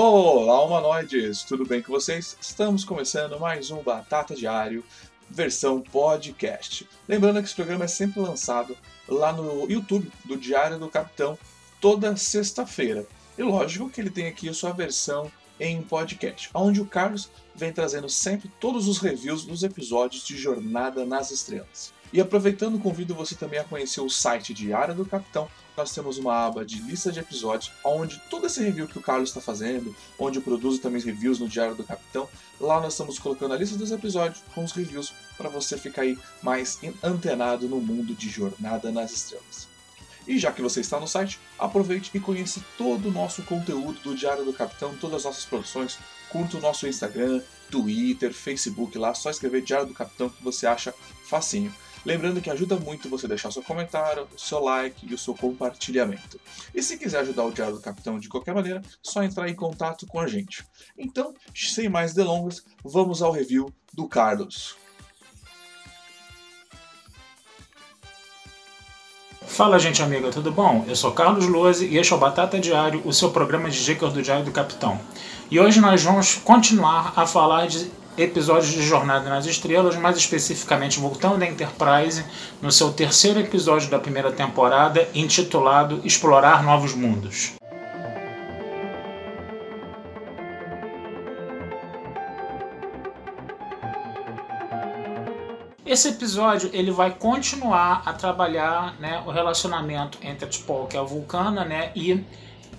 Olá, humanoides! Tudo bem com vocês? Estamos começando mais um Batata Diário, versão podcast. Lembrando que esse programa é sempre lançado lá no YouTube do Diário do Capitão, toda sexta-feira. E lógico que ele tem aqui a sua versão em podcast, onde o Carlos vem trazendo sempre todos os reviews dos episódios de Jornada nas Estrelas. E aproveitando, convido você também a conhecer o site Diário do Capitão. Nós temos uma aba de lista de episódios, onde todo esse review que o Carlos está fazendo, onde eu produzo também reviews no Diário do Capitão, lá nós estamos colocando a lista dos episódios com os reviews para você ficar aí mais antenado no mundo de Jornada nas Estrelas. E já que você está no site, aproveite e conheça todo o nosso conteúdo do Diário do Capitão, todas as nossas produções, curta o nosso Instagram, Twitter, Facebook lá, só escrever Diário do Capitão que você acha facinho. Lembrando que ajuda muito você deixar seu comentário, seu like e o seu compartilhamento. E se quiser ajudar o Diário do Capitão de qualquer maneira, só entrar em contato com a gente. Então, sem mais delongas, vamos ao review do Carlos. Fala gente amiga, tudo bom? Eu sou Carlos Lose e este é o Batata Diário, o seu programa de dicas do Diário do Capitão. E hoje nós vamos continuar a falar de episódios de Jornada nas Estrelas, mais especificamente voltando da Enterprise no seu terceiro episódio da primeira temporada, intitulado Explorar Novos Mundos. Esse episódio ele vai continuar a trabalhar né, o relacionamento entre a T'Pol, que é a vulcana, né, e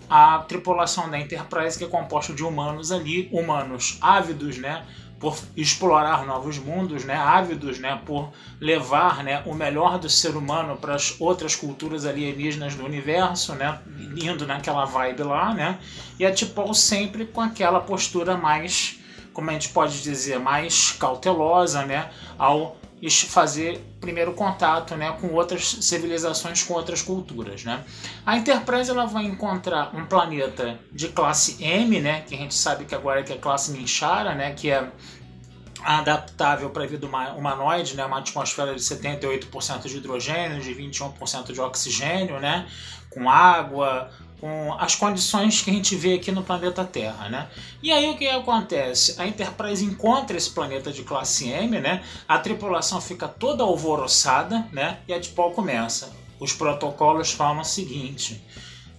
a tripulação da Enterprise, que é composta de humanos ali, humanos ávidos, né, por explorar novos mundos, né, ávidos, né, por levar, né, o melhor do ser humano para as outras culturas alienígenas do universo, né, indo naquela vibe lá, né, e a T'Pol sempre com aquela postura mais, como a gente pode dizer, mais cautelosa, né, ao fazer primeiro contato né, com outras civilizações, com outras culturas. Né? A Enterprise ela vai encontrar um planeta de classe M, né, que a gente sabe que agora é que é classe Minchara, né, que é adaptável para a vida humanoide, né, uma atmosfera de 78% de hidrogênio, de 21% de oxigênio, né, com água, com as condições que a gente vê aqui no planeta Terra, né? E aí o que acontece? A Enterprise encontra esse planeta de classe M, né? A tripulação fica toda alvoroçada, né? E a T'Pol começa. Os protocolos falam o seguinte: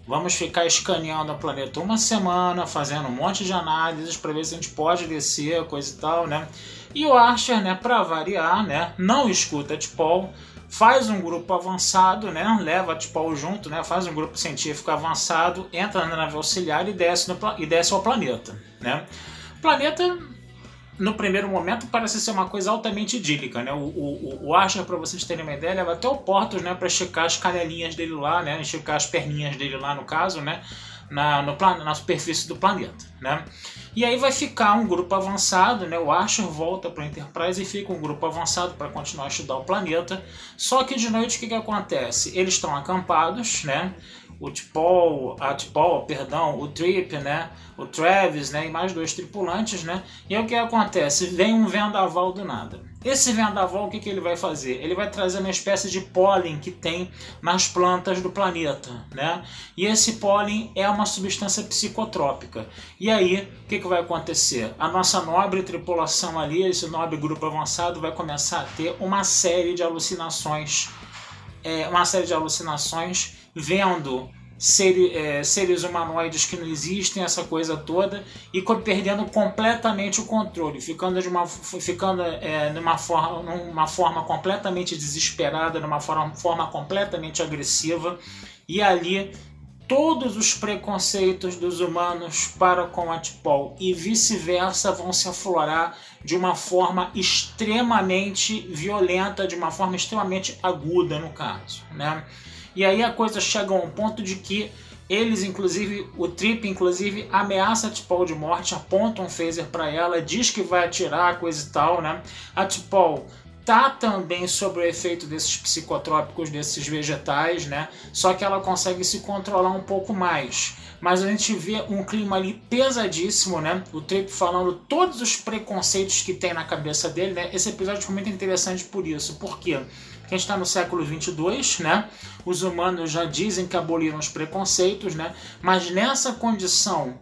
vamos ficar escaneando o planeta uma semana, fazendo um monte de análises para ver se a gente pode descer, coisa e tal, né? E o Archer, né, para variar, né, não escuta a faz um grupo avançado, né? Leva tipo junto, né? Faz um grupo científico avançado, entra na nave auxiliar e desce, no, e desce ao planeta, né? O planeta no primeiro momento parece ser uma coisa altamente idílica, né? O, o, o Archer, para vocês terem uma ideia, leva até o Portos, né, para esticar as canelinhas dele lá, né? Esticar as perninhas dele lá, no caso, né? Na, no, na superfície do planeta, né? E aí vai ficar um grupo avançado, né? O Archer volta para o Enterprise e fica um grupo avançado para continuar a estudar o planeta. Só que de noite o que, que acontece? Eles estão acampados, né? O T'Pol, a T'Pol, perdão, o Trip, né? O Travis, né? E mais dois tripulantes, né? E aí o que acontece? Vem um vendaval do nada. Esse vendaval, o que, que ele vai fazer? Ele vai trazer uma espécie de pólen que tem nas plantas do planeta, né? E esse pólen é uma substância psicotrópica. E aí, o que, que vai acontecer? A nossa nobre tripulação ali, esse nobre grupo avançado, vai começar a ter uma série de alucinações, é, uma série de alucinações vendo é, seres humanoides que não existem, essa coisa toda, e perdendo completamente o controle, ficando, de uma, ficando é, numa, forma, numa forma completamente desesperada, numa forma, forma completamente agressiva, e ali todos os preconceitos dos humanos para com a T'Pol e vice-versa vão se aflorar de uma forma extremamente violenta, de uma forma extremamente aguda no caso, né? E aí a coisa chega a um ponto de que Eles, inclusive, o Trip, inclusive, ameaça a T'Pol de morte, aponta um phaser para ela, diz que vai atirar, coisa e tal, né? A T'Pol tá também sob o efeito desses psicotrópicos, desses vegetais, né? Só que ela consegue se controlar um pouco mais. Mas a gente vê um clima ali pesadíssimo, né? O Trip falando todos os preconceitos que tem na cabeça dele, né? Esse episódio foi muito interessante por isso. Por quê? Que a gente está no século 22, né? Os humanos já dizem que aboliram os preconceitos, né? Mas nessa condição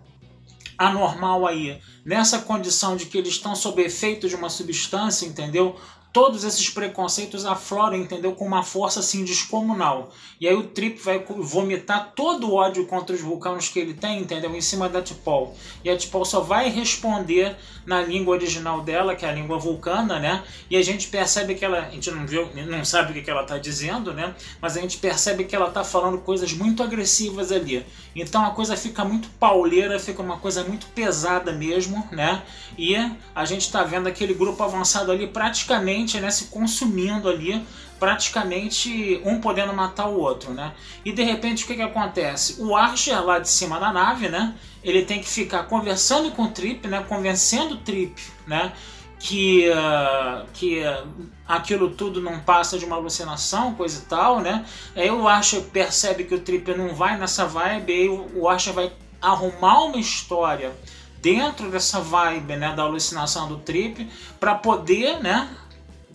anormal aí, nessa condição de que eles estão sob efeito de uma substância, entendeu? Todos esses preconceitos afloram, entendeu? Com uma força assim descomunal. E aí o Trip vai vomitar todo o ódio contra os vulcanos que ele tem, entendeu? Em cima da T'Pol. E a T'Pol só vai responder na língua original dela, que é a língua vulcana, né? E a gente percebe que ela, a gente não viu, não sabe o que ela está dizendo, né? Mas a gente percebe que ela está falando coisas muito agressivas ali. Então a coisa fica muito pauleira, fica uma coisa muito pesada mesmo, né? E a gente está vendo aquele grupo avançado ali praticamente né, se consumindo ali, praticamente um podendo matar o outro, né? E de repente o que, que acontece? O Archer lá de cima da nave, né? Ele tem que ficar conversando com o Trip, né? Convencendo o Trip, né? Que, uh, que uh, aquilo tudo não passa de uma alucinação, coisa e tal, né? Aí o Archer percebe que o Trip não vai nessa vibe, aí o Archer vai arrumar uma história dentro dessa vibe né, da alucinação do Trip para poder né,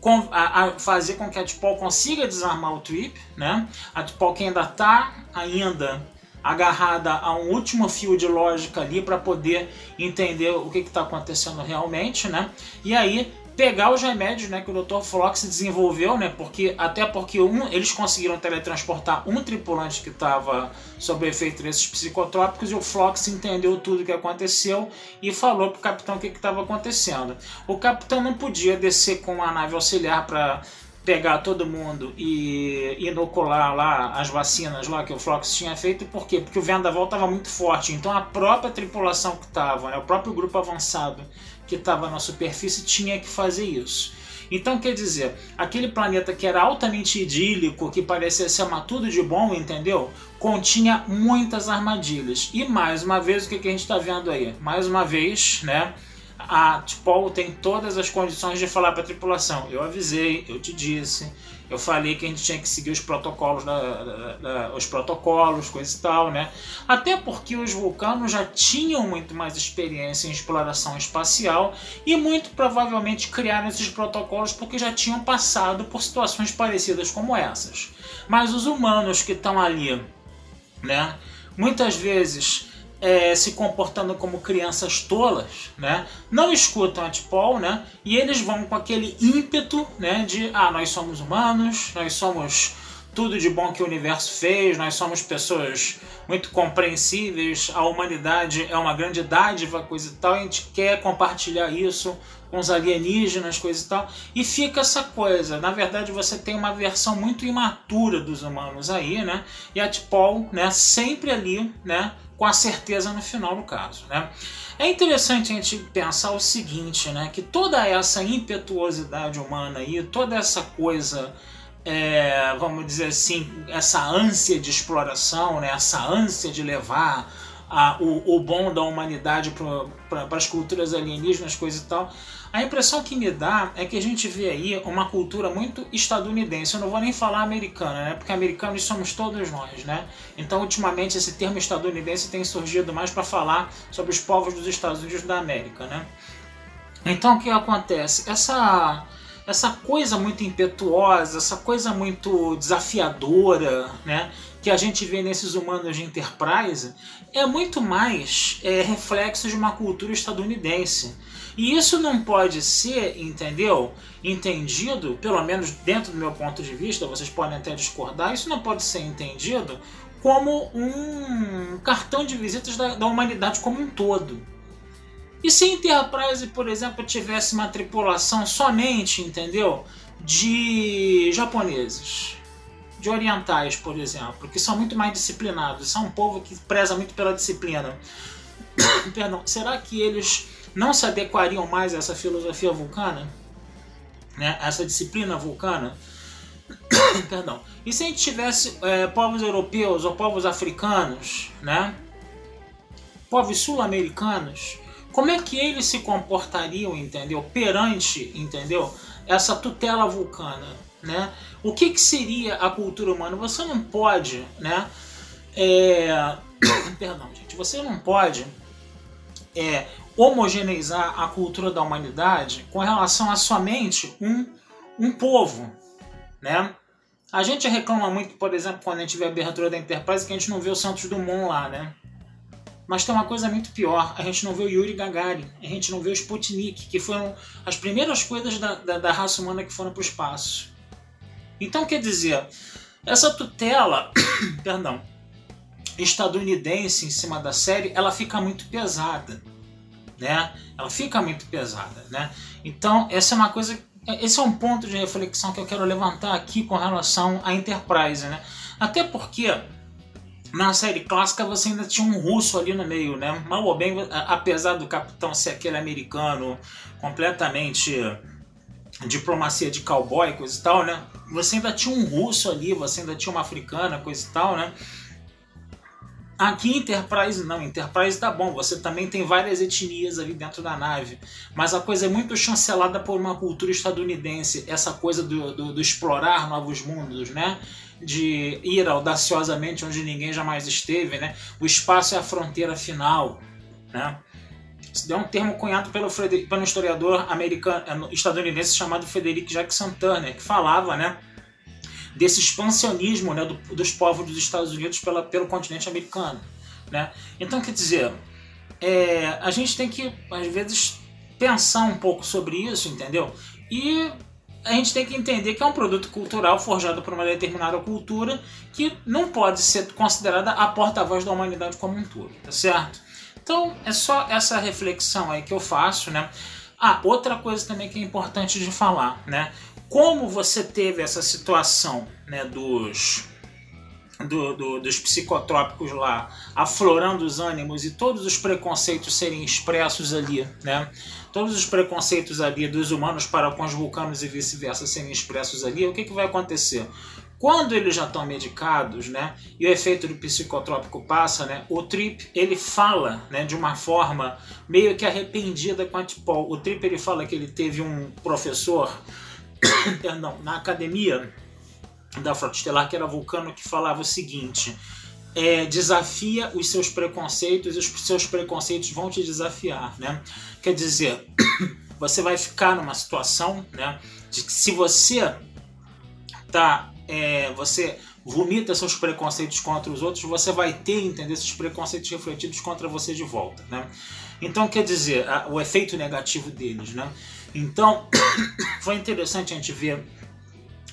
com, a, a fazer com que a T'Pol consiga desarmar o Trip, né? A T'Pol que ainda está ainda agarrada a um último fio de lógica ali para poder entender o que está acontecendo realmente, né? E aí pegar os remédios né, que o Dr. Flox desenvolveu, né, porque, até porque um, eles conseguiram teletransportar um tripulante que estava sob efeito desses psicotrópicos e o Flox entendeu tudo o que aconteceu e falou para o capitão o que estava acontecendo. O capitão não podia descer com a nave auxiliar para pegar todo mundo e inocular lá as vacinas lá que o Flox tinha feito, por quê? Porque o vendaval estava muito forte, então a própria tripulação que estava, né, o próprio grupo avançado que estava na superfície tinha que fazer isso. Então, quer dizer, aquele planeta que era altamente idílico, que parecia ser uma tudo de bom, entendeu? Continha muitas armadilhas. E mais uma vez, o que, que a gente está vendo aí? Mais uma vez, né? A T'Pol tem todas as condições de falar para a tripulação: eu avisei, eu te disse, eu falei que a gente tinha que seguir os protocolos, da, da, da, os protocolos, coisa e tal, né? Até porque os vulcanos já tinham muito mais experiência em exploração espacial e muito provavelmente criaram esses protocolos porque já tinham passado por situações parecidas como essas. Mas os humanos que estão ali, né? Muitas vezes é, se comportando como crianças tolas, né? Não escutam a Tipol, né? E eles vão com aquele ímpeto, né? De ah, nós somos humanos, nós somos tudo de bom que o universo fez, nós somos pessoas muito compreensíveis, a humanidade é uma grande dádiva, coisa e tal, e a gente quer compartilhar isso com os alienígenas, coisa e tal, e fica essa coisa. Na verdade, você tem uma versão muito imatura dos humanos aí, né? E a Tipol, né, sempre ali, né, com a certeza no final do caso. Né? É interessante a gente pensar o seguinte, né? que toda essa impetuosidade humana e toda essa coisa, é, vamos dizer assim, essa ânsia de exploração, né? essa ânsia de levar a, o, o bom da humanidade para as culturas alienígenas, coisa e tal, a impressão que me dá é que a gente vê aí uma cultura muito estadunidense. Eu não vou nem falar americana, né? Porque americanos somos todos nós, né? Então, ultimamente, esse termo estadunidense tem surgido mais para falar sobre os povos dos Estados Unidos da América, né? Então, o que acontece? Essa essa coisa muito impetuosa, essa coisa muito desafiadora, né? que a gente vê nesses humanos de Enterprise é muito mais é, reflexo de uma cultura estadunidense. E isso não pode ser, entendeu? Entendido, pelo menos dentro do meu ponto de vista, vocês podem até discordar, isso não pode ser entendido como um cartão de visitas da, da humanidade como um todo. E se Enterprise, por exemplo, tivesse uma tripulação somente, entendeu? De japoneses, de orientais, por exemplo, que são muito mais disciplinados, são um povo que preza muito pela disciplina. Perdão, será que eles não se adequariam mais a essa filosofia vulcana, né, essa disciplina vulcana, Perdão. E se a gente tivesse é, povos europeus ou povos africanos, né? Povos sul-americanos, como é que eles se comportariam, entendeu? Perante, entendeu? Essa tutela vulcana, né? O que, que seria a cultura humana? Você não pode, né? É... Perdão, gente. Você não pode é, homogeneizar a cultura da humanidade com relação a somente um, um povo, né? A gente reclama muito, por exemplo, quando a gente vê a abertura da Enterprise, que a gente não vê o Santos Dumont lá, né? Mas tem uma coisa muito pior, a gente não vê o Yuri Gagarin, a gente não vê o Sputnik, que foram as primeiras coisas da, da, da raça humana que foram para o espaço. Então, quer dizer, essa tutela, perdão, estadunidense em cima da série, ela fica muito pesada, né? Ela fica muito pesada, né? Então, essa é uma coisa, esse é um ponto de reflexão que eu quero levantar aqui com relação à Enterprise, né? Até porque na série clássica você ainda tinha um russo ali no meio, né? Mal ou bem, apesar do capitão ser aquele americano completamente diplomacia de cowboy, coisa e tal, né? Você ainda tinha um russo ali, você ainda tinha uma africana, coisa e tal, né? Aqui Enterprise não, Enterprise tá bom, você também tem várias etnias ali dentro da nave, mas a coisa é muito chancelada por uma cultura estadunidense, essa coisa do, do, do explorar novos mundos, né? De ir audaciosamente onde ninguém jamais esteve, né? O espaço é a fronteira final, né? Isso é um termo cunhado pelo, pelo historiador americano, estadunidense chamado Frederick Jackson Turner, que falava, né? Desse expansionismo né, do, dos povos dos Estados Unidos pela, pelo continente americano. Né? Então, quer dizer, é, a gente tem que, às vezes, pensar um pouco sobre isso, entendeu? E a gente tem que entender que é um produto cultural forjado por uma determinada cultura que não pode ser considerada a porta-voz da humanidade como um todo, tá certo? Então, é só essa reflexão aí que eu faço, né? Ah, outra coisa também que é importante de falar, né? Como você teve essa situação né, dos, do, do, dos psicotrópicos lá aflorando os ânimos e todos os preconceitos serem expressos ali, né? Todos os preconceitos ali dos humanos para com os vulcanos e vice-versa serem expressos ali, o que, que vai acontecer? Quando eles já estão medicados, né, e o efeito do psicotrópico passa, né, o Trip ele fala, né, de uma forma meio que arrependida com a Tipol. O Trip ele fala que ele teve um professor perdão, na academia da Frota Estelar, que era Vulcano, que falava o seguinte: é, desafia os seus preconceitos e os seus preconceitos vão te desafiar, né? Quer dizer, você vai ficar numa situação, né, de que se você tá, é, você vomita seus preconceitos contra os outros, você vai ter, entender esses preconceitos refletidos contra você de volta, né? Então, quer dizer, o efeito negativo deles, né? Então, foi interessante a gente ver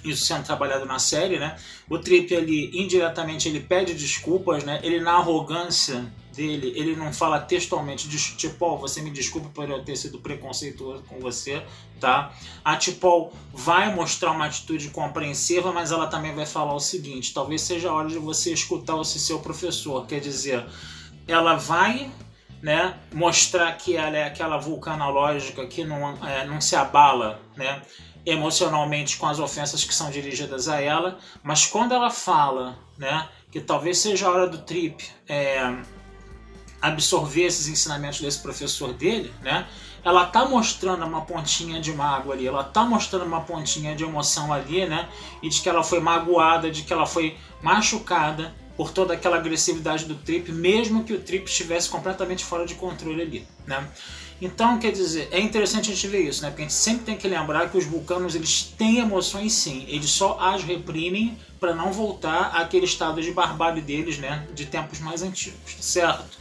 isso sendo trabalhado na série, né? O Trip ali indiretamente ele pede desculpas, né? Ele na arrogância dele, ele não fala textualmente tipo, oh, você me desculpe por eu ter sido preconceituoso com você, tá? A Tipol vai mostrar uma atitude compreensiva, mas ela também vai falar o seguinte: talvez seja a hora de você escutar o seu professor, quer dizer, ela vai né, mostrar que ela é aquela vulcanológica que não, é, não se abala né, emocionalmente com as ofensas que são dirigidas a ela, mas quando ela fala né, que talvez seja a hora do Trip é, absorver esses ensinamentos desse professor dele, né, ela tá mostrando uma pontinha de mágoa ali, ela tá mostrando uma pontinha de emoção ali, né, e de que ela foi magoada, de que ela foi machucada por toda aquela agressividade do Trip, mesmo que o Trip estivesse completamente fora de controle ali, né? Então, quer dizer, é interessante a gente ver isso, né? Porque a gente sempre tem que lembrar que os vulcanos eles têm emoções sim, eles só as reprimem para não voltar àquele estado de barbárie deles, né? De tempos mais antigos, certo?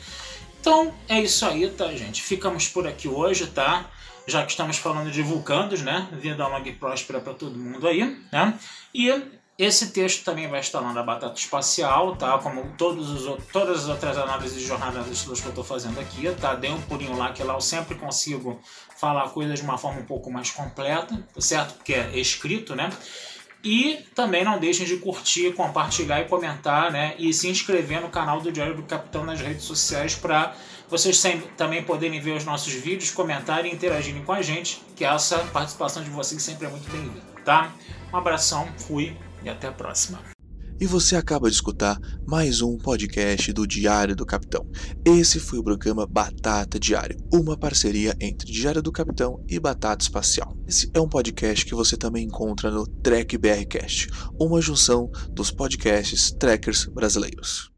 Então, é isso aí, tá, gente? Ficamos por aqui hoje, tá? Já que estamos falando de vulcanos, né? Vida longa e próspera para todo mundo aí, né? E esse texto também vai estar lá na Batata Espacial, tá? Como todos os, todas as outras análises de jornada dos estudos que eu estou fazendo aqui, tá? Dê um pulinho lá que lá eu sempre consigo falar coisas de uma forma um pouco mais completa, tá certo? Porque é escrito, né? E também não deixem de curtir, compartilhar e comentar, né? E se inscrever no canal do Diário do Capitão nas redes sociais para vocês sempre, também poderem ver os nossos vídeos, comentarem e interagirem com a gente, que essa participação de vocês sempre é muito bem-vinda, tá? Um abração, fui. E até a próxima. E você acaba de escutar mais um podcast do Diário do Capitão. Esse foi o programa Batata Diário, uma parceria entre Diário do Capitão e Batata Espacial. Esse é um podcast que você também encontra no Trek BRcast, uma junção dos podcasts trekkers brasileiros.